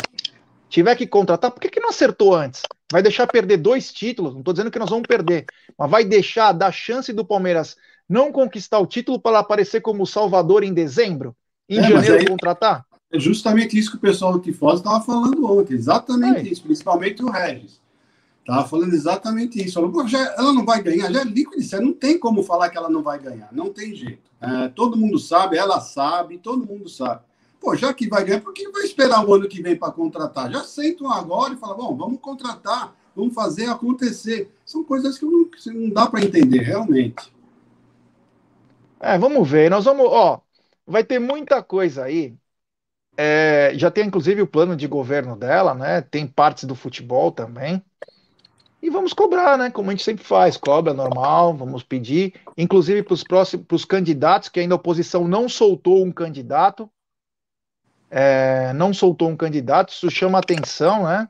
tiver que contratar, por que, que não acertou antes? Vai deixar perder dois títulos, não estou dizendo que nós vamos perder, mas vai deixar dar chance do Palmeiras não conquistar o título para aparecer como salvador em dezembro? Em é, janeiro aí, contratar? É justamente isso que o pessoal do Tifose estava falando ontem, exatamente é. isso, principalmente o Regis. Estava falando exatamente isso. Falou, já, ela não vai ganhar, já é líquido, não tem como falar que ela não vai ganhar, não tem jeito. É, todo mundo sabe, ela sabe, todo mundo sabe. Pô, já que vai ganhar, por que vai esperar o ano que vem para contratar? Já sentam agora e falam, bom, vamos contratar, vamos fazer acontecer. São coisas que não, não dá para entender, realmente. É, vamos ver. Nós vamos, ó, vai ter muita coisa aí. É, já tem inclusive o plano de governo dela, né? Tem partes do futebol também. E vamos cobrar, né? Como a gente sempre faz, cobra normal, vamos pedir, inclusive para os próximos, para os candidatos, que ainda a oposição não soltou um candidato, é, não soltou um candidato, isso chama atenção, né?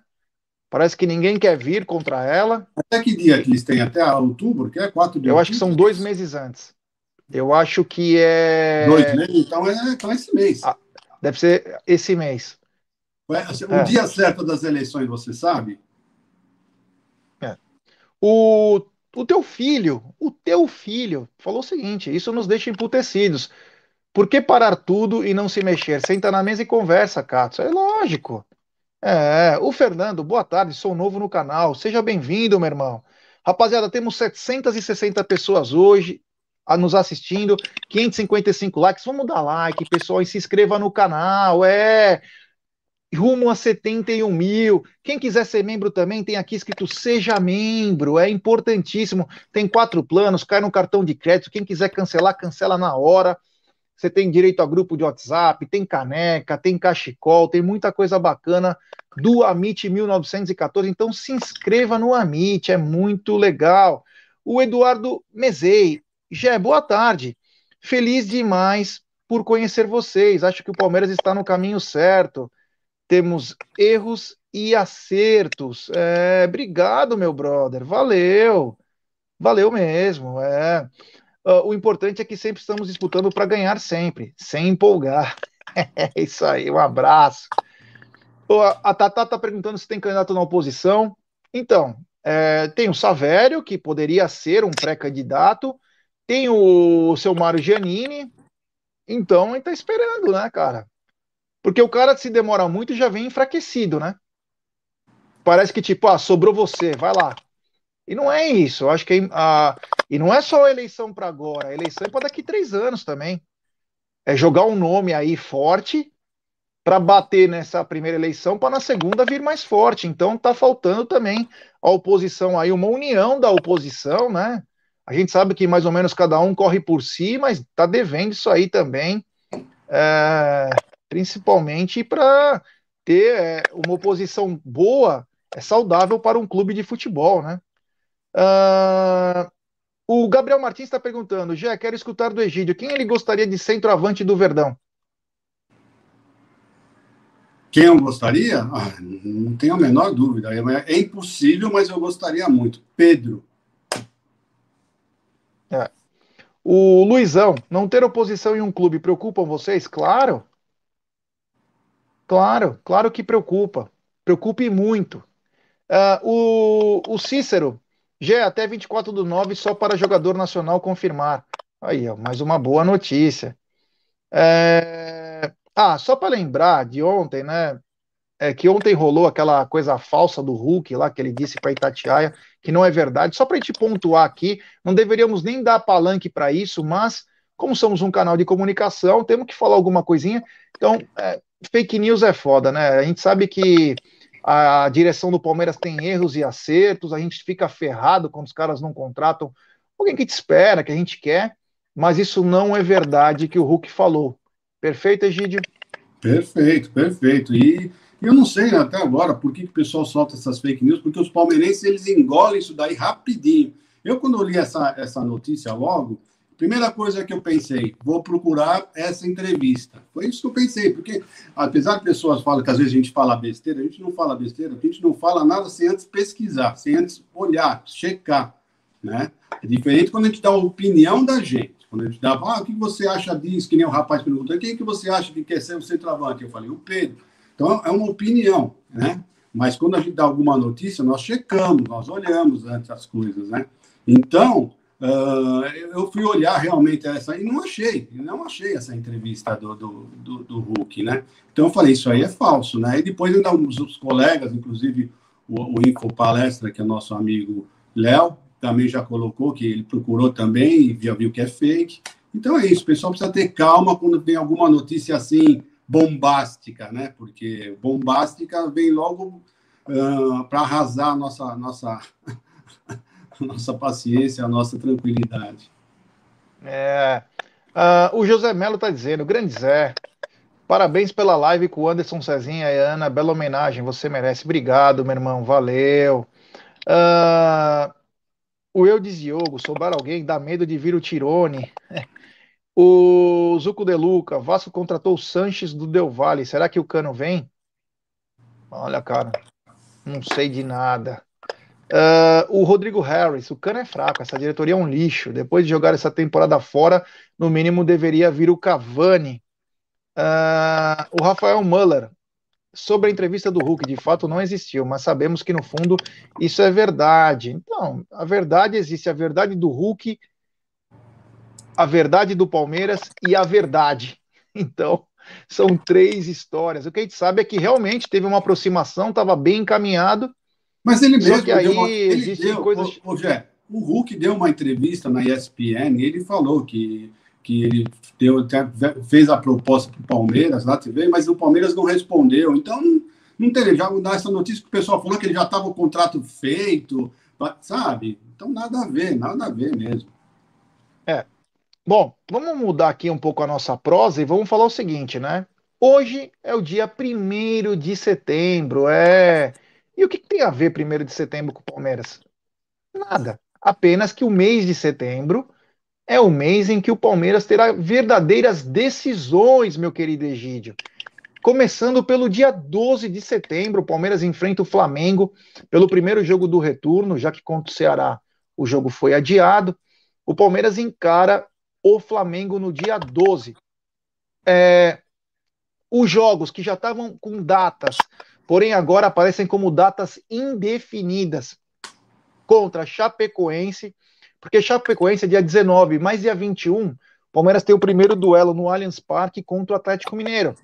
Parece que ninguém quer vir contra ela. Até que dia que eles têm? Até outubro, que é quatro dias? Eu acho que são dois meses antes. Eu acho que é. Dois meses? Então é, então é esse mês. Ah, deve ser esse mês. O é. dia certo das eleições, você sabe? O, o teu filho, o teu filho, falou o seguinte: isso nos deixa emputecidos. Por que parar tudo e não se mexer? Senta na mesa e conversa, Cato. É lógico. É, o Fernando, boa tarde, sou novo no canal. Seja bem-vindo, meu irmão. Rapaziada, temos 760 pessoas hoje a nos assistindo, 555 likes. Vamos dar like, pessoal, e se inscreva no canal. É, rumo a 71 mil. Quem quiser ser membro também, tem aqui escrito Seja Membro, é importantíssimo. Tem quatro planos, cai no cartão de crédito. Quem quiser cancelar, cancela na hora. Você tem direito a grupo de WhatsApp, tem caneca, tem cachecol, tem muita coisa bacana do Amit 1914. Então se inscreva no Amit, é muito legal. O Eduardo Mezei, já boa tarde. Feliz demais por conhecer vocês. Acho que o Palmeiras está no caminho certo temos erros e acertos. É, obrigado, meu brother. Valeu. Valeu mesmo. É. Uh, o importante é que sempre estamos disputando para ganhar sempre, sem empolgar. É isso aí, um abraço. A Tata está perguntando se tem candidato na oposição. Então, é, tem o Savério, que poderia ser um pré-candidato, tem o seu Mário Giannini. Então, ele está esperando, né, cara? Porque o cara se demora muito já vem enfraquecido, né? Parece que tipo, ah, sobrou você, vai lá. E não é isso. Eu acho que a, e não é só a eleição para agora. A eleição é para daqui três anos também. É jogar um nome aí forte para bater nessa primeira eleição para na segunda vir mais forte. Então tá faltando também a oposição aí, uma união da oposição, né? A gente sabe que mais ou menos cada um corre por si, mas tá devendo isso aí também. É, principalmente para ter é, uma oposição boa, é saudável para um clube de futebol, né? Uh, o Gabriel Martins está perguntando, já quero escutar do Egídio, quem ele gostaria de centroavante do Verdão? Quem eu gostaria? Ah, não tenho a menor dúvida. É impossível, mas eu gostaria muito. Pedro. É. O Luizão, não ter oposição em um clube preocupam vocês? Claro. Claro, claro que preocupa. Preocupe muito. Uh, o, o Cícero, G, até 24 do 9, só para jogador nacional confirmar. Aí, ó, mais uma boa notícia. É... Ah, só para lembrar de ontem, né? É que ontem rolou aquela coisa falsa do Hulk lá que ele disse para Itatiaia, que não é verdade. Só para a gente pontuar aqui, não deveríamos nem dar palanque para isso, mas como somos um canal de comunicação, temos que falar alguma coisinha. Então, é, fake news é foda, né? A gente sabe que a direção do Palmeiras tem erros e acertos, a gente fica ferrado quando os caras não contratam alguém que te espera, que a gente quer, mas isso não é verdade que o Hulk falou. Perfeito, Egídio? Perfeito, perfeito. E eu não sei até agora por que, que o pessoal solta essas fake news, porque os palmeirenses eles engolem isso daí rapidinho. Eu, quando li essa, essa notícia logo, Primeira coisa que eu pensei, vou procurar essa entrevista. Foi isso que eu pensei, porque apesar de pessoas falam que às vezes a gente fala besteira, a gente não fala besteira, a gente não fala nada sem antes pesquisar, sem antes olhar, checar, né? É diferente quando a gente dá a opinião da gente. Quando a gente dá, ah, o que você acha disso? Que nem o rapaz perguntou, quem que você acha que quer ser o centroavante? Eu falei, o Pedro. Então, é uma opinião, né? Mas quando a gente dá alguma notícia, nós checamos, nós olhamos antes as coisas, né? Então, Uh, eu fui olhar realmente essa e não achei, não achei essa entrevista do, do, do, do, Hulk, né? Então eu falei, isso aí é falso, né? E depois ainda os, colegas, inclusive o, o Info Palestra, que é nosso amigo Léo, também já colocou que ele procurou também e já viu que é fake. Então é isso, o pessoal precisa ter calma quando tem alguma notícia assim bombástica, né? Porque bombástica vem logo uh, para arrasar a nossa, nossa nossa paciência, a nossa tranquilidade. É, uh, o José Melo está dizendo, grande Zé, parabéns pela live com o Anderson Cezinha e Ana, bela homenagem, você merece. Obrigado, meu irmão, valeu. Uh, o Eu Diogo, souber alguém, dá medo de vir o Tirone. o Zuco De Luca, Vasco contratou o Sanches do Del Valle, será que o Cano vem? Olha, cara, não sei de nada. Uh, o Rodrigo Harris, o cano é fraco, essa diretoria é um lixo. Depois de jogar essa temporada fora, no mínimo deveria vir o Cavani. Uh, o Rafael Muller, sobre a entrevista do Hulk, de fato não existiu, mas sabemos que no fundo isso é verdade. Então, a verdade existe, a verdade do Hulk, a verdade do Palmeiras e a verdade. Então, são três histórias. O que a gente sabe é que realmente teve uma aproximação, estava bem encaminhado mas ele mesmo que aí uma, ele deu, coisas... ô, ô, Jé, o Hulk deu uma entrevista na ESPN e ele falou que, que ele deu, fez a proposta para o Palmeiras lá, TV, mas o Palmeiras não respondeu. Então, não teve, já dar essa notícia que o pessoal falou que ele já estava o contrato feito, sabe? Então, nada a ver, nada a ver mesmo. Bom, vamos mudar aqui um pouco a nossa prosa e vamos falar o seguinte, né? Hoje é o dia 1 de setembro, é e o que, que tem a ver 1 de setembro com o Palmeiras? Nada. Apenas que o mês de setembro é o mês em que o Palmeiras terá verdadeiras decisões, meu querido Egídio. Começando pelo dia 12 de setembro, o Palmeiras enfrenta o Flamengo pelo primeiro jogo do retorno, já que contra o Ceará o jogo foi adiado. O Palmeiras encara o Flamengo no dia 12. É, os jogos que já estavam com datas porém agora aparecem como datas indefinidas contra Chapecoense, porque Chapecoense é dia 19, mas dia 21, Palmeiras tem o primeiro duelo no Allianz Parque contra o Atlético Mineiro.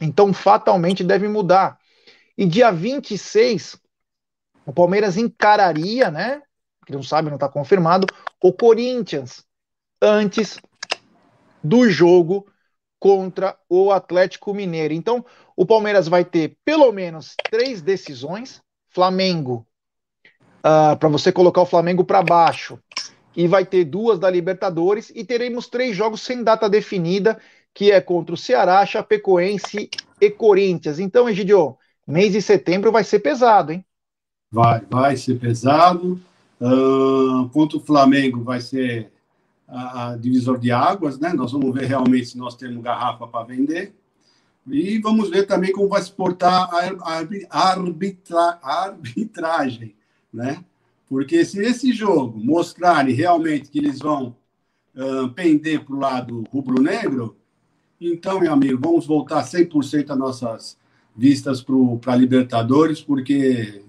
Então, fatalmente deve mudar. E dia 26, o Palmeiras encararia, né? Que não sabe, não está confirmado, o Corinthians antes do jogo contra o Atlético Mineiro. Então, o Palmeiras vai ter pelo menos três decisões. Flamengo, uh, ah, para você colocar o Flamengo para baixo. E vai ter duas da Libertadores. E teremos três jogos sem data definida, que é contra o Ceará, Chapecoense e Corinthians. Então, Egidio, mês de setembro vai ser pesado, hein? Vai, vai ser pesado. Uh, contra o Flamengo vai ser a, a, divisor de águas, né? Nós vamos ver realmente se nós temos garrafa para vender. E vamos ver também como vai se portar a arbitra, arbitragem, né? Porque se esse jogo mostrarem realmente que eles vão uh, pender para o lado rubro-negro, então, meu amigo, vamos voltar 100% as nossas vistas para Libertadores, porque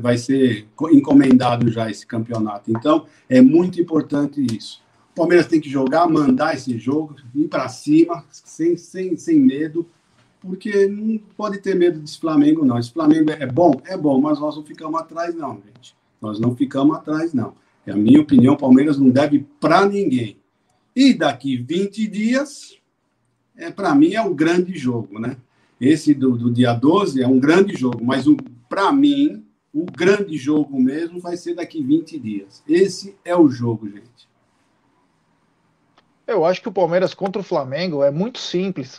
vai ser encomendado já esse campeonato. Então, é muito importante isso. O Palmeiras tem que jogar, mandar esse jogo, ir para cima, sem, sem, sem medo, porque não pode ter medo desse Flamengo, não. Esse Flamengo é bom? É bom, mas nós não ficamos atrás, não, gente. Nós não ficamos atrás, não. É a minha opinião, o Palmeiras não deve para ninguém. E daqui 20 dias, é, para mim, é o grande jogo, né? Esse do, do dia 12 é um grande jogo, mas para mim, o grande jogo mesmo vai ser daqui 20 dias. Esse é o jogo, gente. Eu acho que o Palmeiras contra o Flamengo é muito simples.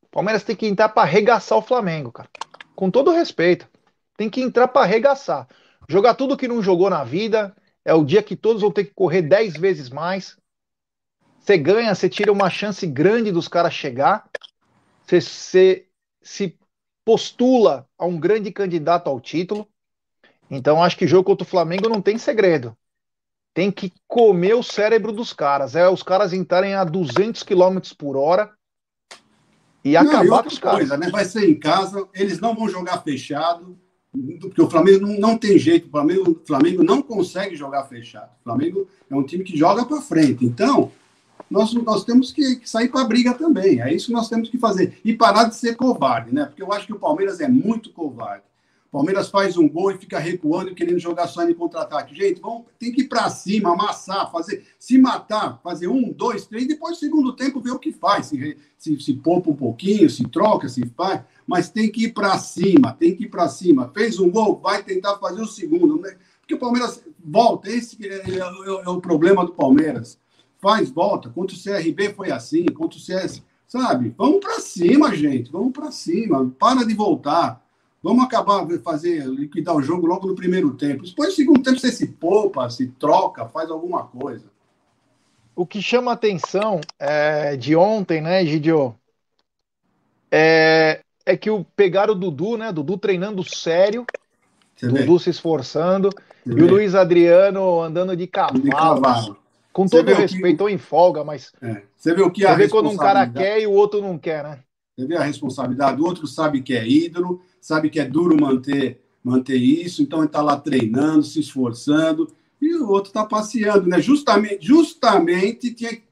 O Palmeiras tem que entrar para arregaçar o Flamengo, cara. Com todo respeito. Tem que entrar para arregaçar. Jogar tudo que não jogou na vida. É o dia que todos vão ter que correr 10 vezes mais. Você ganha, você tira uma chance grande dos caras chegar. Você, você se postula a um grande candidato ao título. Então acho que jogo contra o Flamengo não tem segredo. Tem que comer o cérebro dos caras. É os caras entrarem a 200 km por hora e não, acabar com os caras. Coisa, né? Vai ser em casa, eles não vão jogar fechado, porque o Flamengo não, não tem jeito. O Flamengo, o Flamengo não consegue jogar fechado. O Flamengo é um time que joga para frente. Então, nós, nós temos que, que sair para a briga também. É isso que nós temos que fazer. E parar de ser covarde, né? Porque eu acho que o Palmeiras é muito covarde. Palmeiras faz um gol e fica recuando e querendo jogar só em contra-ataque. Gente, vamos, tem que ir para cima, amassar, fazer, se matar, fazer um, dois, três, depois, segundo tempo, ver o que faz. Se, se, se poupa um pouquinho, se troca, se faz. Mas tem que ir para cima, tem que ir para cima. Fez um gol, vai tentar fazer o segundo. Né? Porque o Palmeiras volta, esse é, é, é, é o problema do Palmeiras faz volta. Contra o CRB foi assim, contra o CS, sabe? Vamos para cima, gente, vamos para cima. Para de voltar. Vamos acabar fazer liquidar o jogo logo no primeiro tempo. Depois, no segundo tempo, você se poupa, se troca, faz alguma coisa. O que chama atenção é, de ontem, né, Gidio? É, é que o, pegaram o Dudu, né? Dudu treinando sério, Você Dudu vê? se esforçando, Você e vê? o Luiz Adriano andando de cavalo. De cavalo. Com todo todo respeito, ou em folga, mas. É. Você vê o que a Você vê quando um cara quer e o outro não quer, né? Você vê a responsabilidade. O outro sabe que é ídolo, sabe que é duro manter, manter isso, então ele está lá treinando, se esforçando, e o outro está passeando, né? Justamente, justamente tinha.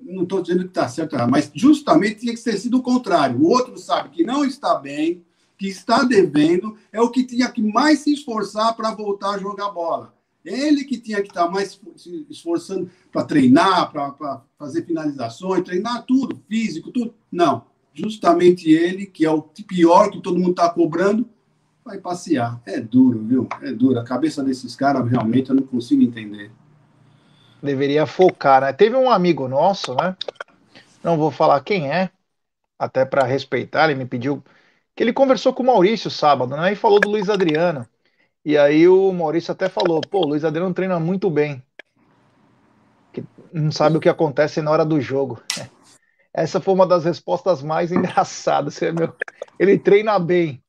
Não estou dizendo que está certo, mas justamente tinha que ter sido o contrário. O outro sabe que não está bem, que está devendo, é o que tinha que mais se esforçar para voltar a jogar bola. Ele que tinha que estar mais se esforçando para treinar, para fazer finalizações, treinar tudo, físico, tudo. Não. Justamente ele, que é o pior que todo mundo está cobrando, vai passear. É duro, viu? É duro. A cabeça desses caras, realmente, eu não consigo entender. Deveria focar, né? Teve um amigo nosso, né? Não vou falar quem é, até para respeitar, ele me pediu que ele conversou com o Maurício sábado, né? E falou do Luiz Adriano. E aí o Maurício até falou, pô, o Luiz Adriano treina muito bem. Que não sabe o que acontece na hora do jogo. Essa foi uma das respostas mais engraçadas. Ele treina bem.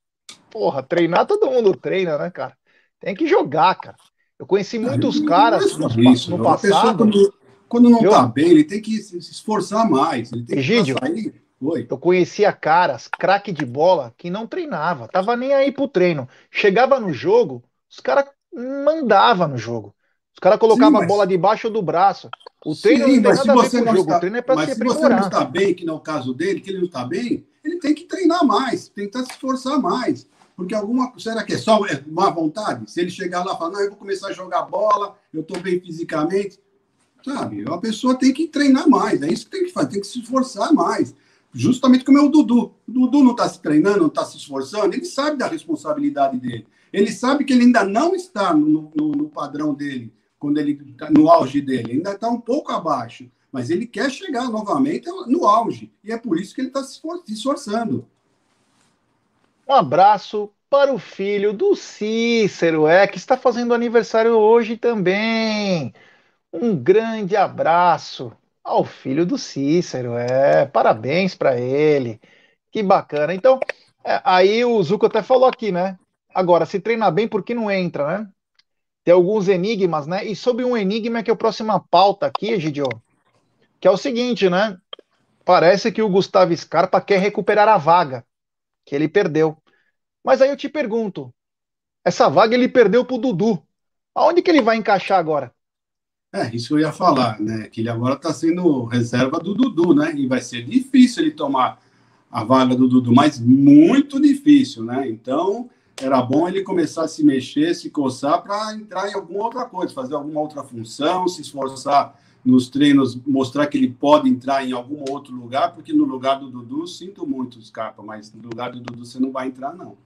Porra, treinar todo mundo treina, né, cara? Tem que jogar, cara. Eu conheci muitos caras no, isso, no passado. Quando, quando não eu... tá bem, ele tem que se esforçar mais. Ele tem Egídio, que sair Oi. Eu conhecia caras, craque de bola, que não treinava, tava nem aí pro treino. Chegava no jogo, os caras mandavam no jogo. Os caras colocavam mas... a bola debaixo do braço. O treino Sim, não tem nada a ver com o jogo. Está... O treino é para se aprimorar. se você não está bem, que não é o caso dele, que ele não está bem, ele tem que treinar mais, tem que se esforçar mais. Porque alguma. Será que é só má vontade? Se ele chegar lá e falar, não, eu vou começar a jogar bola, eu estou bem fisicamente. Sabe? A pessoa tem que treinar mais. É isso que tem que fazer, tem que se esforçar mais justamente como é o Dudu. O Dudu não está se treinando, não está se esforçando, ele sabe da responsabilidade dele. Ele sabe que ele ainda não está no, no, no padrão dele, quando ele tá no auge dele, ainda está um pouco abaixo. Mas ele quer chegar novamente no auge. E é por isso que ele está se esforçando. Um abraço para o filho do Cícero, é, que está fazendo aniversário hoje também. Um grande abraço ao filho do Cícero. É, parabéns para ele. Que bacana. Então, é, aí o Zuko até falou aqui, né? Agora, se treinar bem, por que não entra, né? Tem alguns enigmas, né? E sobre um enigma que é a próxima pauta aqui, Egidio, que é o seguinte, né? Parece que o Gustavo Scarpa quer recuperar a vaga que ele perdeu. Mas aí eu te pergunto, Essa vaga ele perdeu para o Dudu. Aonde que ele vai encaixar agora? É, isso eu ia falar, né? Que ele agora está sendo reserva do Dudu, né? E vai ser difícil ele tomar a vaga do Dudu, mas muito difícil, né? Então, era bom ele começar a se mexer, se coçar para entrar em alguma outra coisa, fazer alguma outra função, se esforçar nos treinos, mostrar que ele pode entrar em algum outro lugar, porque no lugar do Dudu, sinto muito, Scarpa, mas no lugar do Dudu você não vai entrar, não.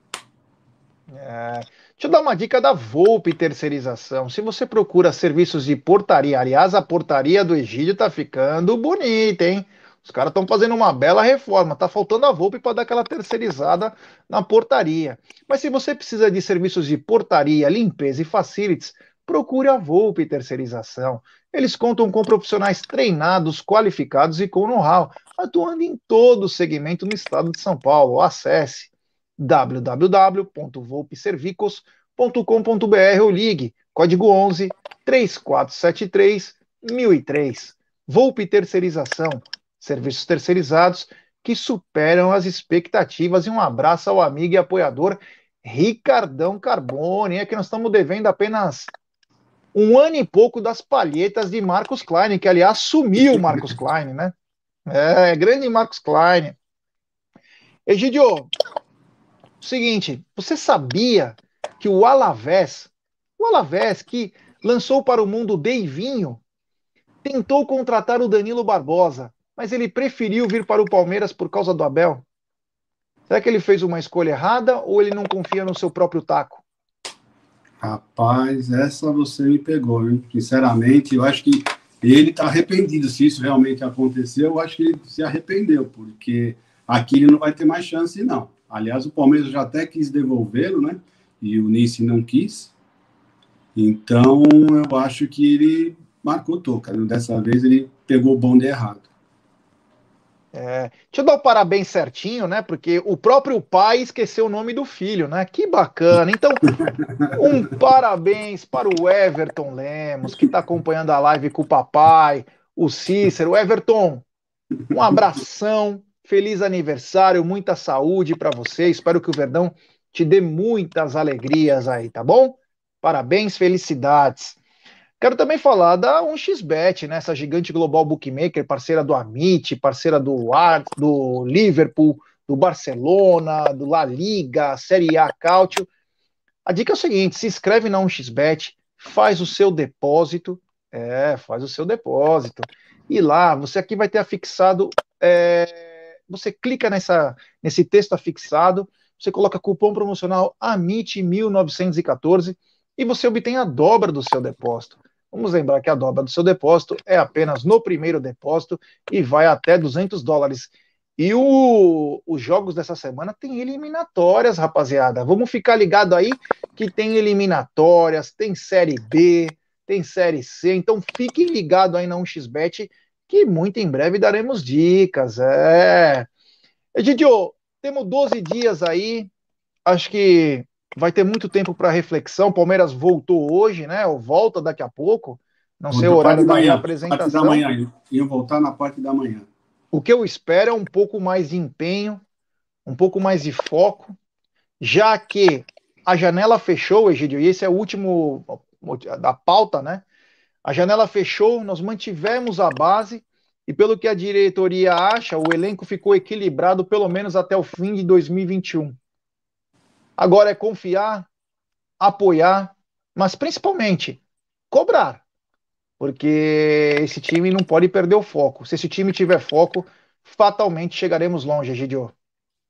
É, deixa eu dar uma dica da Volpe Terceirização. Se você procura serviços de portaria, aliás, a portaria do Egídio tá ficando bonita, hein? Os caras estão fazendo uma bela reforma. Tá faltando a Volpe para dar aquela terceirizada na portaria. Mas se você precisa de serviços de portaria, limpeza e facilities, procure a Volpe Terceirização. Eles contam com profissionais treinados, qualificados e com know-how, atuando em todo o segmento no estado de São Paulo. Acesse www.volpservicos.com.br ou ligue código 11 3473 1003. Volpe Terceirização, serviços terceirizados que superam as expectativas. E um abraço ao amigo e apoiador Ricardão Carbone. É que nós estamos devendo apenas um ano e pouco das palhetas de Marcos Klein, que aliás sumiu Marcos Klein, né? É, grande Marcos Klein. Egidio, seguinte, você sabia que o Alavés, o Alavés que lançou para o mundo Deivinho, tentou contratar o Danilo Barbosa, mas ele preferiu vir para o Palmeiras por causa do Abel? Será que ele fez uma escolha errada ou ele não confia no seu próprio taco? Rapaz, essa você me pegou, hein? Sinceramente, eu acho que ele está arrependido. Se isso realmente aconteceu, eu acho que ele se arrependeu, porque aqui ele não vai ter mais chance, não. Aliás, o Palmeiras já até quis devolvê-lo, né? E o Nice não quis. Então, eu acho que ele marcou toca. Dessa vez ele pegou o bonde errado. É, deixa eu dar o parabéns certinho, né? Porque o próprio pai esqueceu o nome do filho, né? Que bacana. Então, um parabéns para o Everton Lemos, que está acompanhando a live com o papai, o Cícero. Everton, um abração Feliz aniversário, muita saúde para você. Espero que o Verdão te dê muitas alegrias aí, tá bom? Parabéns, felicidades. Quero também falar da 1xBet, né? Essa gigante global bookmaker, parceira do Amit, parceira do, Ar, do Liverpool, do Barcelona, do La Liga, Série A Cautio. A dica é o seguinte: se inscreve na 1xBet, faz o seu depósito. É, faz o seu depósito. E lá, você aqui vai ter afixado. É, você clica nessa, nesse texto afixado, você coloca cupom promocional AMIT1914 e você obtém a dobra do seu depósito. Vamos lembrar que a dobra do seu depósito é apenas no primeiro depósito e vai até 200 dólares. E o, os jogos dessa semana tem eliminatórias, rapaziada. Vamos ficar ligado aí que tem eliminatórias, tem Série B, tem Série C. Então fique ligado aí na 1xBet que muito em breve daremos dicas. É. Egidio, temos 12 dias aí, acho que vai ter muito tempo para reflexão. Palmeiras voltou hoje, né? Ou volta daqui a pouco. Não sei o horário da manhã, apresentação. Da manhã, iam voltar na parte da manhã. O que eu espero é um pouco mais de empenho, um pouco mais de foco, já que a janela fechou, Egidio, e esse é o último da pauta, né? A janela fechou, nós mantivemos a base e pelo que a diretoria acha, o elenco ficou equilibrado pelo menos até o fim de 2021. Agora é confiar, apoiar, mas principalmente cobrar. Porque esse time não pode perder o foco. Se esse time tiver foco, fatalmente chegaremos longe, Gidio.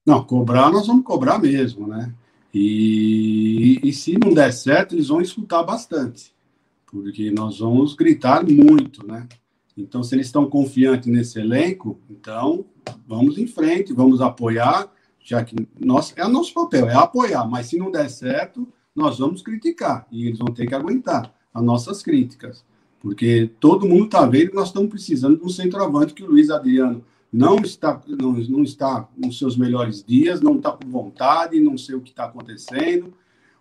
Não, cobrar nós vamos cobrar mesmo, né? E, e se não der certo, eles vão escutar bastante porque nós vamos gritar muito, né? Então, se eles estão confiantes nesse elenco, então vamos em frente, vamos apoiar, já que nós, é o nosso papel, é apoiar, mas se não der certo, nós vamos criticar e eles vão ter que aguentar as nossas críticas, porque todo mundo está vendo que nós estamos precisando de um centroavante que o Luiz Adriano não está, não, não está nos seus melhores dias, não está com vontade, não sei o que está acontecendo.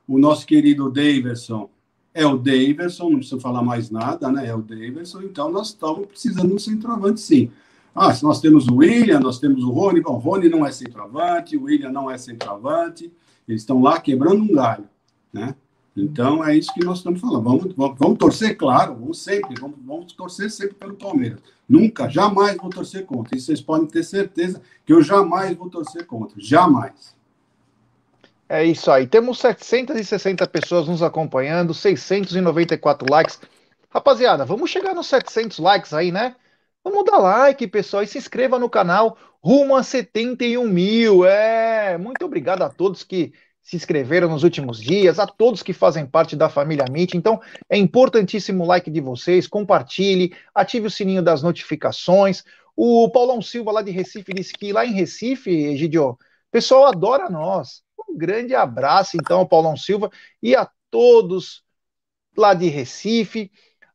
O nosso querido Davidson é o Daverson, não precisa falar mais nada, né? É o Daverson, então nós estamos precisando de um centroavante, sim. Ah, nós temos o William, nós temos o Rony, bom, Rony não é centroavante, o William não é centroavante, eles estão lá quebrando um galho. né? Então é isso que nós estamos falando. Vamos, vamos, vamos torcer, claro, vamos sempre, vamos, vamos, torcer sempre pelo Palmeiras. Nunca, jamais vou torcer contra. E vocês podem ter certeza que eu jamais vou torcer contra. Jamais. É isso aí. Temos 760 pessoas nos acompanhando, 694 likes. Rapaziada, vamos chegar nos 700 likes aí, né? Vamos dar like, pessoal, e se inscreva no canal rumo a 71 mil. É, muito obrigado a todos que se inscreveram nos últimos dias, a todos que fazem parte da família MIT. Então, é importantíssimo o like de vocês, compartilhe, ative o sininho das notificações. O Paulão Silva, lá de Recife, disse que lá em Recife, Egidio, o pessoal adora nós. Um grande abraço, então, ao Paulão Silva e a todos lá de Recife.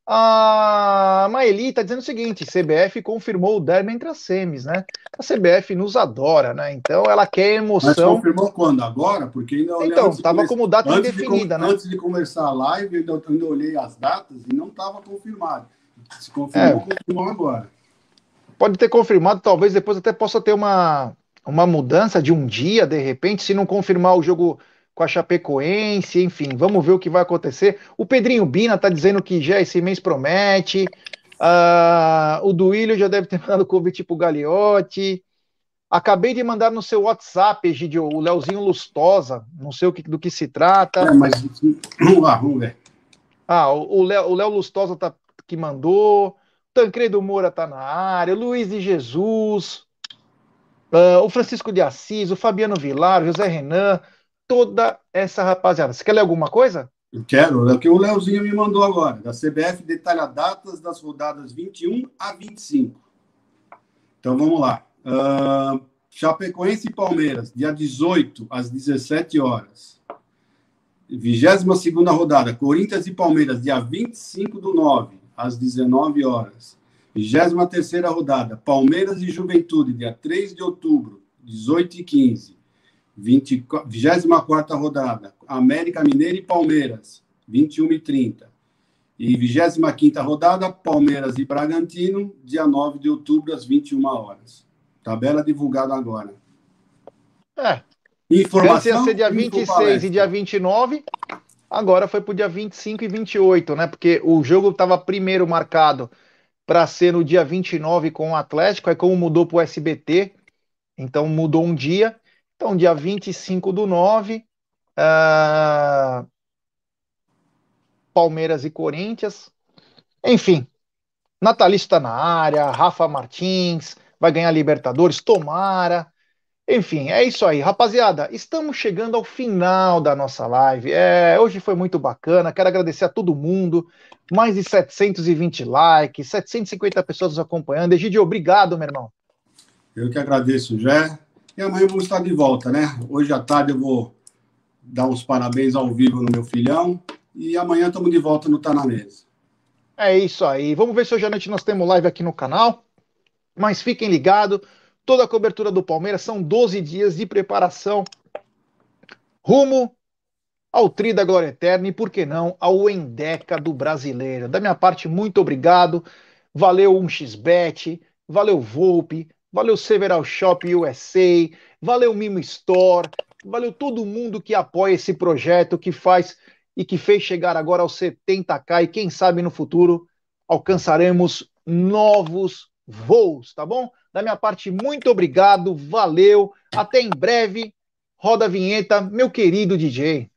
A Maeli está dizendo o seguinte: CBF confirmou o derby entre as semis, né? A CBF nos adora, né? Então ela quer emoção. Mas confirmou quando? Agora? Porque ainda Então, estava como data indefinida, de, né? Antes de começar a live, eu ainda olhei as datas e não estava confirmado. Se confirmou, é. confirmou agora. Pode ter confirmado, talvez depois até possa ter uma, uma mudança de um dia, de repente, se não confirmar o jogo com a Chapecoense, enfim, vamos ver o que vai acontecer. O Pedrinho Bina tá dizendo que já esse mês promete. Uh, o Duílio já deve ter mandado convite pro Gagliotti. Acabei de mandar no seu WhatsApp, Egidio, o Leozinho Lustosa, não sei o que, do que se trata. É, mas vamos lá, vamos ver. Ah, o Léo, o Léo Lustosa tá, que mandou. Tancredo Moura tá na área. Luiz de Jesus. Uh, o Francisco de Assis, o Fabiano Vilar, o José Renan, toda essa rapaziada. Você quer ler alguma coisa? Eu quero, é o que o Leozinho me mandou agora. Da CBF detalha datas das rodadas 21 a 25. Então vamos lá. Uh, Chapecoense e Palmeiras, dia 18 às 17 horas. 22 rodada, Corinthians e Palmeiras, dia 25 do 9, às 19 horas. 23 rodada, Palmeiras e Juventude, dia 3 de outubro, 18 e 15. 24 rodada, América Mineiro e Palmeiras, 21 e 30. E 25 rodada, Palmeiras e Bragantino, dia 9 de outubro, às 21 horas. Tabela divulgada agora. É. Informação. Ia ser dia 26 e dia 29, agora foi para o dia 25 e 28, né? Porque o jogo estava primeiro marcado para ser no dia 29 com o Atlético, aí como mudou para o SBT, então mudou um dia. Então, dia 25 do 9, uh, Palmeiras e Corinthians. Enfim, Natalista na área, Rafa Martins vai ganhar Libertadores, tomara. Enfim, é isso aí. Rapaziada, estamos chegando ao final da nossa live. É, hoje foi muito bacana. Quero agradecer a todo mundo. Mais de 720 likes, 750 pessoas nos acompanhando. Egidio, obrigado, meu irmão. Eu que agradeço, Jé. E amanhã vamos estar de volta, né? Hoje à tarde eu vou dar os parabéns ao vivo no meu filhão. E amanhã estamos de volta no Tá na Mesa. É isso aí. Vamos ver se hoje à noite nós temos live aqui no canal. Mas fiquem ligados. Toda a cobertura do Palmeiras são 12 dias de preparação rumo ao Tri da Glória Eterna e, por que não, ao Endeca do Brasileiro. Da minha parte, muito obrigado. Valeu 1xBet, valeu Volpe, valeu Several Shop USA, valeu Mimo Store, valeu todo mundo que apoia esse projeto, que faz e que fez chegar agora aos 70k e quem sabe no futuro alcançaremos novos voos, tá bom? Da minha parte, muito obrigado, valeu, até em breve. Roda a vinheta, meu querido DJ.